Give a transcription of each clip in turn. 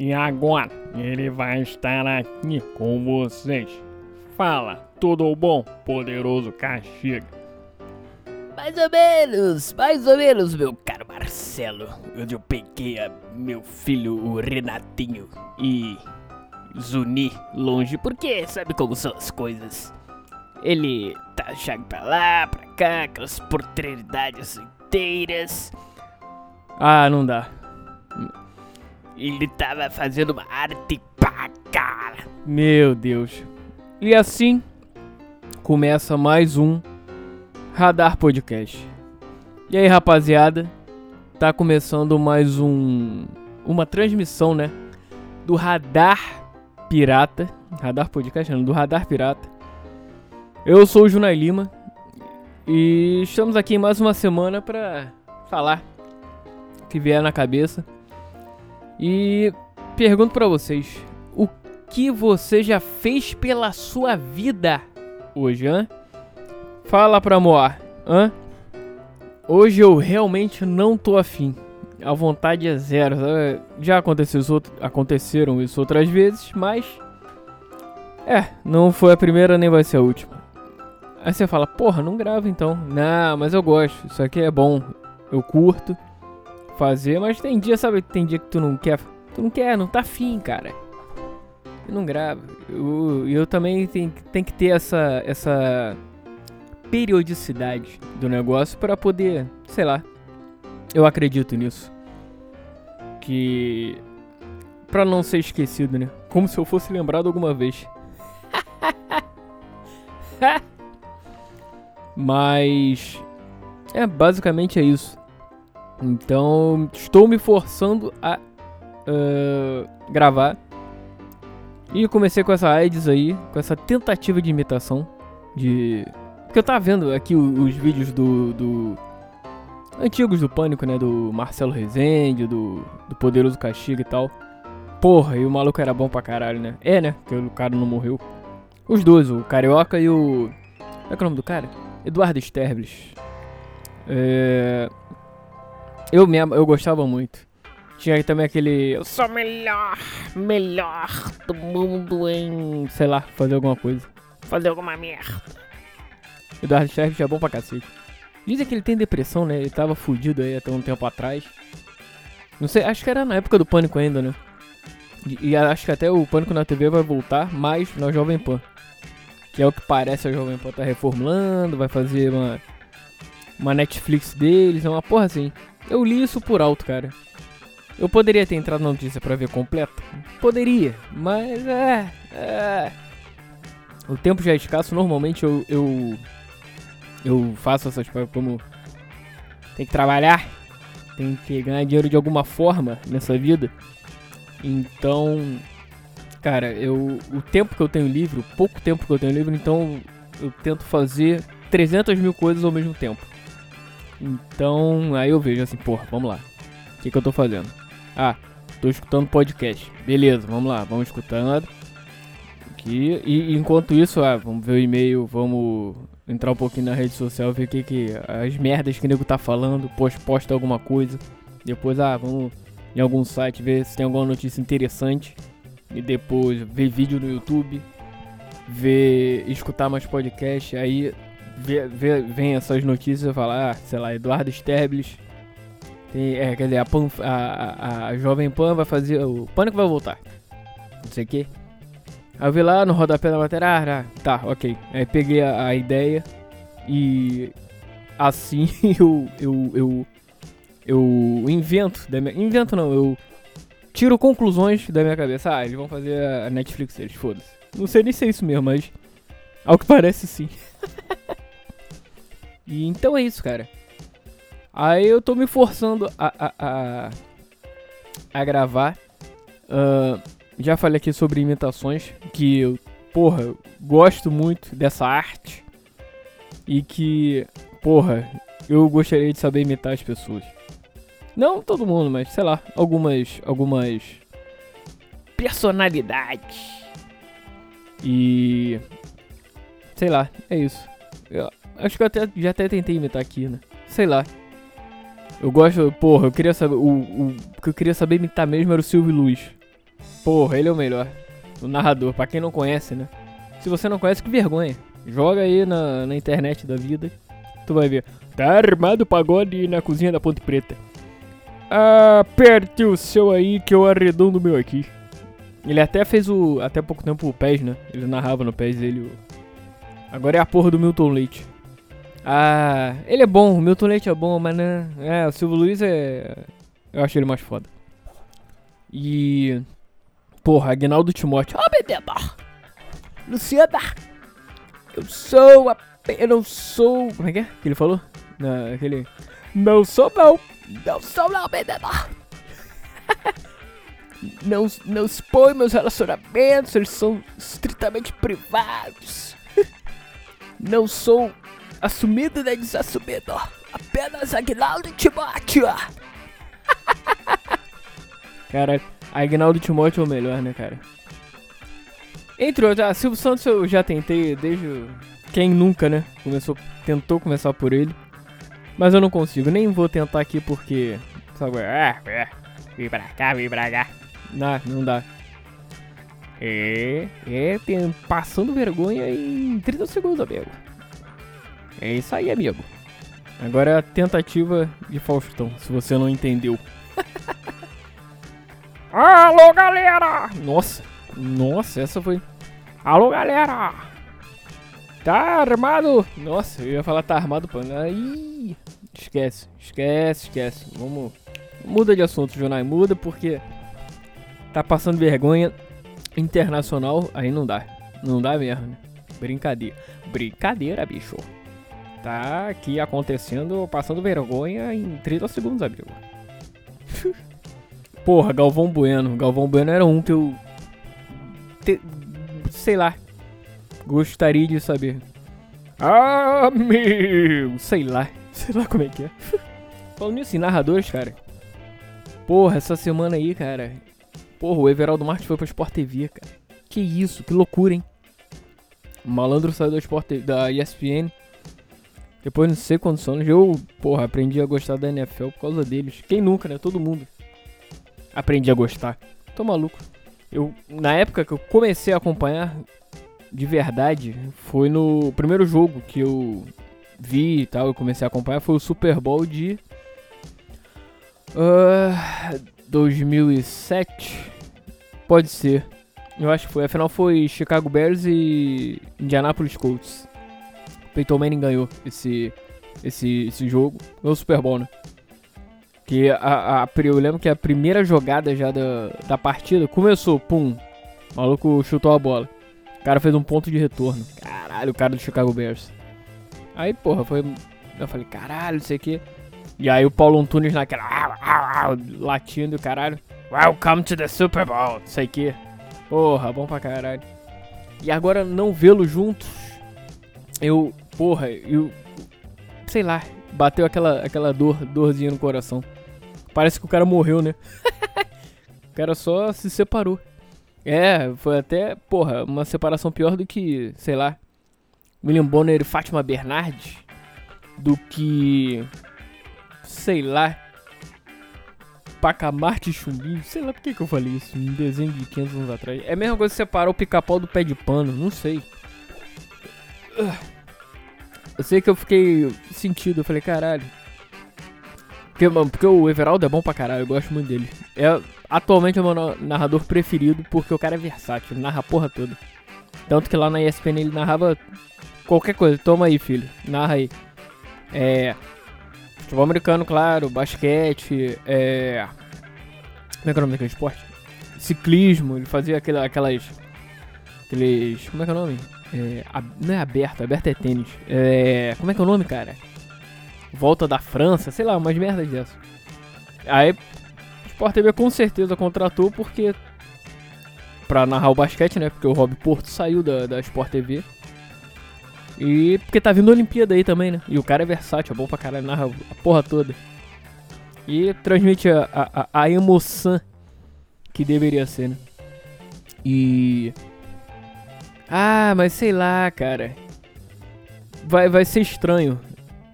E agora ele vai estar aqui com vocês. Fala, tudo bom, poderoso Caxiga? Mais ou menos, mais ou menos, meu caro Marcelo. Onde eu peguei meu filho, o Renatinho, e zuni longe, porque sabe como são as coisas. Ele tá chegando pra lá, pra cá, aquelas oportunidades inteiras. Ah, não dá. Ele tava fazendo uma arte pra cara. Meu Deus. E assim começa mais um Radar Podcast. E aí, rapaziada? Tá começando mais um uma transmissão, né, do Radar Pirata, Radar Podcast, não, do Radar Pirata. Eu sou o Junai Lima e estamos aqui mais uma semana pra falar o que vier na cabeça. E pergunto pra vocês, o que você já fez pela sua vida hoje, hã? Fala pra Moar, hã? Hoje eu realmente não tô afim. A vontade é zero. Já aconteceu isso, aconteceram isso outras vezes, mas. É, não foi a primeira nem vai ser a última. Aí você fala, porra, não grava então. Não, mas eu gosto. Isso aqui é bom. Eu curto fazer, mas tem dia, sabe? Tem dia que tu não quer. Tu não quer, não tá afim, cara. E não grava. Eu, eu também tenho, tem que ter essa, essa periodicidade do negócio para poder, sei lá. Eu acredito nisso. Que. Pra não ser esquecido, né? Como se eu fosse lembrado alguma vez. Mas. É, basicamente é isso. Então, estou me forçando a ah, gravar. E comecei com essa AIDS aí, com essa tentativa de imitação. De. Porque eu tava vendo aqui os vídeos do, do. Antigos do Pânico, né? Do Marcelo Rezende, do, do Poderoso Castigo e tal. Porra, e o maluco era bom pra caralho, né? É, né? Porque o cara não morreu. Os dois, o Carioca e o. Como é que é o nome do cara? Eduardo Sterblich. É. Eu mesmo, eu gostava muito. Tinha aí também aquele. Eu sou melhor, melhor do mundo em. sei lá, fazer alguma coisa. Fazer alguma merda. Eduardo Sterblich é bom pra cacete. Dizem que ele tem depressão, né? Ele tava fudido aí até um tempo atrás. Não sei, acho que era na época do Pânico ainda, né? E, e acho que até o Pânico na TV vai voltar, mas na Jovem Pan. Que é o que parece a Jovem Pan tá reformulando, vai fazer uma, uma Netflix deles, é uma porra assim. Eu li isso por alto, cara. Eu poderia ter entrado na notícia pra ver completa? Poderia, mas é. é. O tempo já é escasso, normalmente eu, eu eu faço essas coisas como tem que trabalhar, tem que ganhar dinheiro de alguma forma nessa vida. Então, cara, eu o tempo que eu tenho livre, o pouco tempo que eu tenho livre, então eu tento fazer 300 mil coisas ao mesmo tempo. Então, aí eu vejo assim, porra, vamos lá. O que, que eu tô fazendo? Ah, tô escutando podcast. Beleza, vamos lá, vamos escutando. Aqui. E enquanto isso, ah, vamos ver o e-mail, vamos entrar um pouquinho na rede social, ver o que, que as merdas que o nego tá falando, post, posta alguma coisa. Depois, ah, vamos em algum site ver se tem alguma notícia interessante. E depois ver vídeo no YouTube, ver, escutar mais podcast. Aí vê, vê- vem essas notícias e falar, ah, sei lá, Eduardo Sterblich. Tem, é, quer dizer, a, Pan, a, a, a Jovem Pan vai fazer. O Pânico vai voltar. Não sei o que. Aí eu vi lá no rodapé da matéria, ah, ah, tá, ok. Aí peguei a, a ideia e assim eu, eu, eu, eu invento, minha, invento não, eu tiro conclusões da minha cabeça. Ah, eles vão fazer a Netflix deles, foda-se. Não sei nem se é isso mesmo, mas ao que parece sim. e então é isso, cara. Aí eu tô me forçando a, a, a, a gravar. Ahn, já falei aqui sobre imitações, que eu, porra, gosto muito dessa arte. E que, porra, eu gostaria de saber imitar as pessoas. Não todo mundo, mas sei lá, algumas algumas personalidades. E sei lá, é isso. Eu acho que eu até, já até tentei imitar aqui, né? Sei lá. Eu gosto, porra, eu queria saber. O, o que eu queria saber imitar mesmo era o Silvio Luiz. Porra, ele é o melhor. O narrador, pra quem não conhece, né? Se você não conhece, que vergonha. Joga aí na, na internet da vida. Tu vai ver. Tá armado o pagode na cozinha da Ponte Preta. Aperte o seu aí que eu arredondo o meu aqui. Ele até fez o. Até pouco tempo o PES, né? Ele narrava no PES dele. O... Agora é a porra do Milton Leite. Ah, ele é bom, o Milton Leite é bom, mas né. É, o Silvio Luiz é. Eu acho ele mais foda. E. Porra, Agnaldo Timóteo. Oh, bebê, Luciana, eu sou a. Eu não sou. Como é que é que ele falou? Na, aquele. Não sou não. Não sou não, bebê. não, não expõe meus relacionamentos, eles são estritamente privados. não sou assumido nem desassumido. Apenas Agnaldo Timóteo. Cara, Agnaldo Timóteo é o melhor, né, cara? Entre outros, ah, Silvio Santos eu já tentei desde. Quem nunca, né? Começou, tentou começar por ele. Mas eu não consigo, nem vou tentar aqui porque. Sabe, ah, é, vem pra cá, vem pra cá. Não, não dá. É, é, tem, passando vergonha em 30 segundos, amigo. É isso aí, amigo. Agora é a tentativa de Faustão, se você não entendeu. Alô, galera! Nossa, nossa, essa foi. Alô, galera! Tá armado? Nossa, eu ia falar tá armado, pô. Aí, esquece, esquece, esquece. Vamos. Muda de assunto, Jonai, muda porque tá passando vergonha internacional, aí não dá. Não dá mesmo, né? Brincadeira. Brincadeira, bicho. Tá aqui acontecendo, passando vergonha em 30 segundos, amigo. Porra, Galvão Bueno. Galvão Bueno era um que eu. Te, sei lá. Gostaria de saber. Ah, meu! Sei lá. Sei lá como é que é. Falando nisso, em narradores, cara. Porra, essa semana aí, cara. Porra, o Everaldo Martins foi pra Sport TV, cara. Que isso, que loucura, hein? O malandro saiu da, Sport, da ESPN. Depois não sei quantos anos. Eu, porra, aprendi a gostar da NFL por causa deles. Quem nunca, né? Todo mundo aprendi a gostar. Tô maluco. Eu, na época que eu comecei a acompanhar de verdade, foi no primeiro jogo que eu vi e tal, eu comecei a acompanhar, foi o Super Bowl de uh, 2007. Pode ser. Eu acho que foi. Afinal foi Chicago Bears e Indianapolis Colts. Peyton Manning ganhou esse, esse, esse jogo. Ganhou o Super Bowl, né? Que a, a, eu lembro que a primeira jogada já da, da partida começou, pum. O maluco chutou a bola. O cara fez um ponto de retorno. Caralho, o cara do Chicago Bears. Aí, porra, foi. Eu falei, caralho, não sei o que. E aí o Paulo Antunes naquela. latindo, caralho. Welcome to the Super Bowl, não sei o que. Porra, bom pra caralho. E agora não vê-lo juntos. Eu. Porra, eu. Sei lá. Bateu aquela, aquela dor, dorzinha no coração. Parece que o cara morreu, né? o cara só se separou. É, foi até, porra, uma separação pior do que, sei lá, William Bonner e Fátima Bernardes. Do que, sei lá, Pacamarte Chumbinho. Sei lá por que, que eu falei isso, um desenho de 500 anos atrás. É a mesma coisa que separar o pica-pau do pé de pano, não sei. Eu sei que eu fiquei sentido, eu falei, caralho. Porque, mano, porque o Everaldo é bom pra caralho, eu gosto muito dele. É atualmente é o meu narrador preferido porque o cara é versátil, narra a porra toda. Tanto que lá na ESPN ele narrava qualquer coisa. Toma aí, filho, narra aí. É. Futebol americano, claro, basquete, é. Como é que é o nome daquele esporte? Ciclismo, ele fazia aquelas aqueles. Como é que é o nome? É, não é aberto, aberto é tênis. É, como é que é o nome, cara? volta da França, sei lá, umas merdas dessas. Aí, Sport TV com certeza contratou porque. Pra narrar o basquete, né? Porque o Rob Porto saiu da, da Sport TV. E porque tá vindo a Olimpíada aí também, né? E o cara é versátil, é bom pra caralho, narra a porra toda. E transmite a, a, a emoção que deveria ser, né? E. Ah, mas sei lá, cara. Vai, vai ser estranho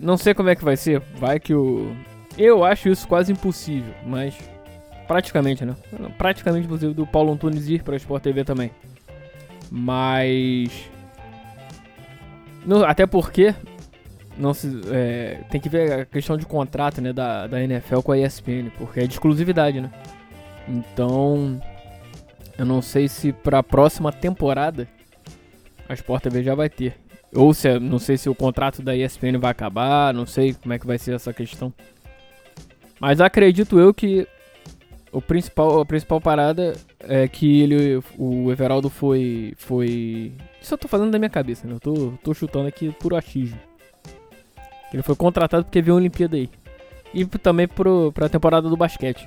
não sei como é que vai ser. Vai que o. Eu acho isso quase impossível, mas praticamente, né? Praticamente inclusive do Paulo Antunes ir pra Sport TV também. Mas. Não, até porque. Não se, é, tem que ver a questão de contrato né, da, da NFL com a ESPN, porque é de exclusividade, né? Então. Eu não sei se pra próxima temporada a Sport TV já vai ter. Ou se, não sei se o contrato da ESPN vai acabar, não sei como é que vai ser essa questão. Mas acredito eu que o principal, a principal parada é que ele, o Everaldo foi, foi... Isso eu tô falando da minha cabeça, né? Eu tô, tô chutando aqui por achismo. Ele foi contratado porque viu a Olimpíada aí. E também pro, pra temporada do basquete.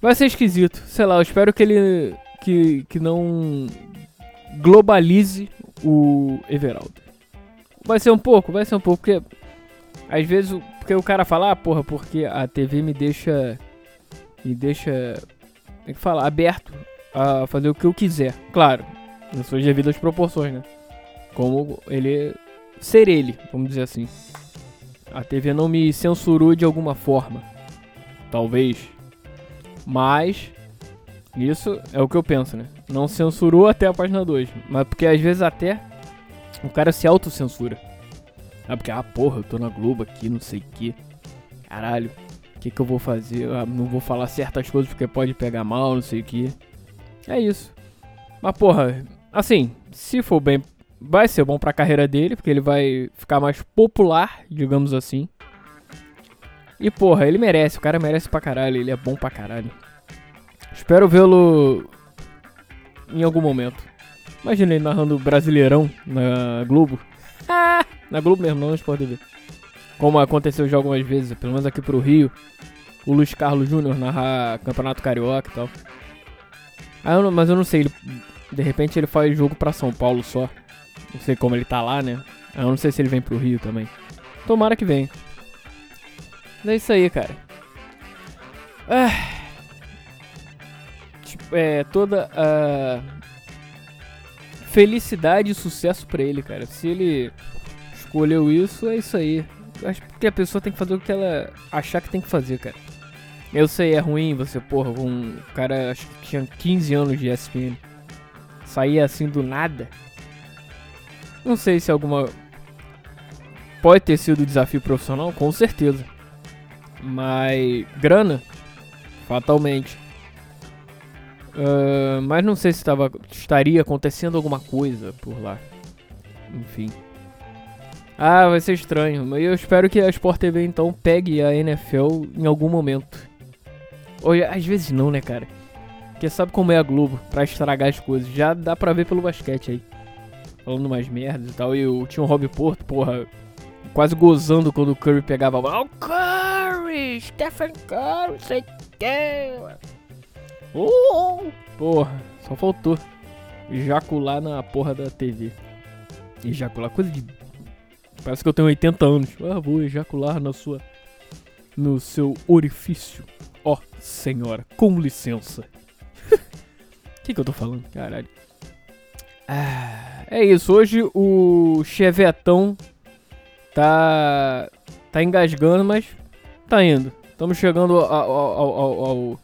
Vai ser esquisito. Sei lá, eu espero que ele... Que, que não globalize o Everaldo. Vai ser um pouco, vai ser um pouco, porque às vezes porque o cara fala, ah, porra, porque a TV me deixa me deixa tem que falar aberto a fazer o que eu quiser. Claro, nas suas devidas proporções, né? Como ele ser ele, vamos dizer assim. A TV não me censurou de alguma forma. Talvez. Mas isso é o que eu penso, né? Não censurou até a página 2. Mas porque às vezes até o cara se autocensura. É porque, ah, porra, eu tô na Globo aqui, não sei o que. Caralho, o que, que eu vou fazer? Ah, não vou falar certas coisas porque pode pegar mal, não sei o que. É isso. Mas, porra, assim, se for bem. Vai ser bom pra carreira dele, porque ele vai ficar mais popular, digamos assim. E, porra, ele merece, o cara merece pra caralho, ele é bom pra caralho. Espero vê-lo em algum momento. Imagina ele narrando Brasileirão na Globo. Ah, na Globo mesmo, não no Sport TV. Como aconteceu já algumas vezes, pelo menos aqui pro Rio. O Luiz Carlos Júnior narrar Campeonato Carioca e tal. Ah, eu não, mas eu não sei, ele, de repente ele faz jogo pra São Paulo só. Não sei como ele tá lá, né? Eu não sei se ele vem pro Rio também. Tomara que vem. É isso aí, cara. Ah é, toda a felicidade e sucesso para ele, cara. Se ele escolheu isso, é isso aí. Eu acho que a pessoa tem que fazer o que ela achar que tem que fazer, cara. Eu sei, é ruim você, porra, um cara acho que tinha 15 anos de ESPN. Sair assim do nada. Não sei se alguma. Pode ter sido desafio profissional, com certeza. Mas. Grana? Fatalmente. Mas não sei se tava, estaria acontecendo alguma coisa por lá. Enfim. Ah, vai ser estranho. Mas eu espero que a Sport TV então pegue a NFL em algum momento. Ou às vezes não, né, cara? Porque sabe como é a Globo pra estragar as coisas. Já dá pra ver pelo basquete aí. Falando umas merdas e tal. E eu tinha um Rob Porto, porra, quase gozando quando o Curry pegava a bola. Oh, Curry! Stephen Curry, sei que. Oh, porra, só faltou ejacular na porra da TV. Ejacular, coisa de. Parece que eu tenho 80 anos. Ah, vou ejacular na sua. No seu orifício. Ó, oh, senhora, com licença. O que, que eu tô falando? Caralho. Ah, é isso, hoje o Chevetão tá. tá engasgando, mas tá indo. Estamos chegando ao, ao, ao, ao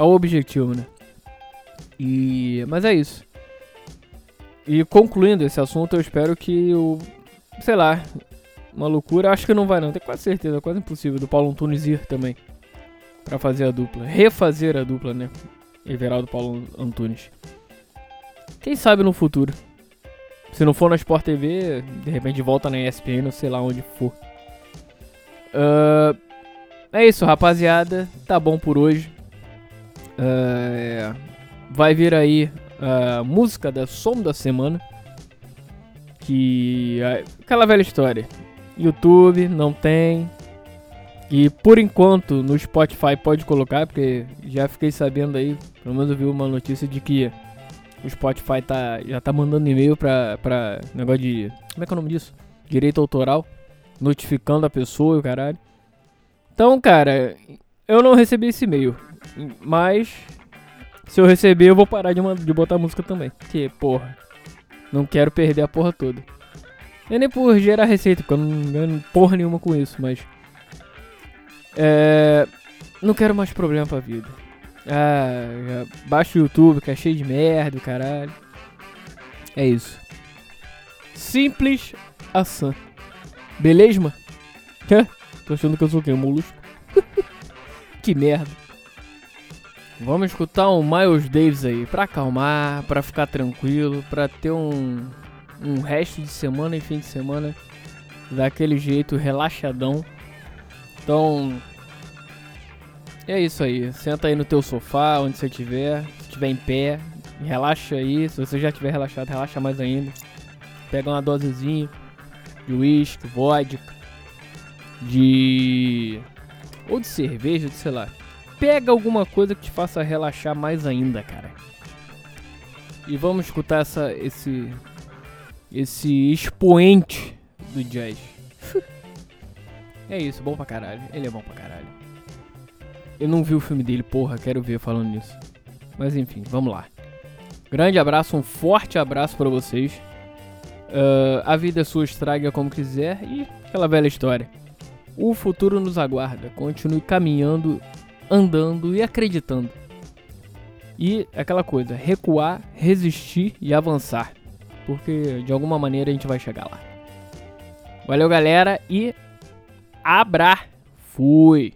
ao objetivo, né? E mas é isso. E concluindo esse assunto, eu espero que o sei lá, uma loucura, acho que não vai não, tenho quase certeza, é quase impossível do Paulo Antunes ir também para fazer a dupla, refazer a dupla, né? Everaldo Paulo Antunes. Quem sabe no futuro. Se não for na Sport TV, de repente volta na ESPN ou sei lá onde for. Uh, é isso, rapaziada. Tá bom por hoje. É, vai vir aí a música da som da semana. Que. É aquela velha história. YouTube não tem. E por enquanto no Spotify pode colocar, porque já fiquei sabendo aí, pelo menos eu vi uma notícia de que o Spotify tá, já tá mandando e-mail pra, pra negócio de. Como é que é o nome disso? Direito autoral. Notificando a pessoa e o caralho. Então, cara, eu não recebi esse e-mail. Mas, se eu receber, eu vou parar de, uma, de botar música também. Porque, porra, não quero perder a porra toda. É nem por gerar receita, porque eu não ganho porra nenhuma com isso, mas. É. não quero mais problema pra vida. Ah, baixa o YouTube que é cheio de merda, caralho. É isso. Simples assim. Beleza, mano? Tô achando que eu sou o quê? Um molusco? que merda. Vamos escutar um Miles Davis aí, pra acalmar, pra ficar tranquilo, pra ter um, um resto de semana e fim de semana daquele jeito relaxadão. Então, é isso aí. Senta aí no teu sofá, onde você estiver, se estiver em pé, relaxa aí. Se você já estiver relaxado, relaxa mais ainda. Pega uma dosezinha de uísque, vodka, de ou de cerveja, de sei lá pega alguma coisa que te faça relaxar mais ainda, cara. E vamos escutar essa, esse, esse expoente do jazz. é isso, bom pra caralho. Ele é bom pra caralho. Eu não vi o filme dele, porra, quero ver falando nisso. Mas enfim, vamos lá. Grande abraço, um forte abraço para vocês. Uh, a vida é sua, estraga como quiser e aquela velha história. O futuro nos aguarda. Continue caminhando andando e acreditando. E aquela coisa, recuar, resistir e avançar. Porque de alguma maneira a gente vai chegar lá. Valeu, galera, e abra. Fui.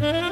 Mm-hmm.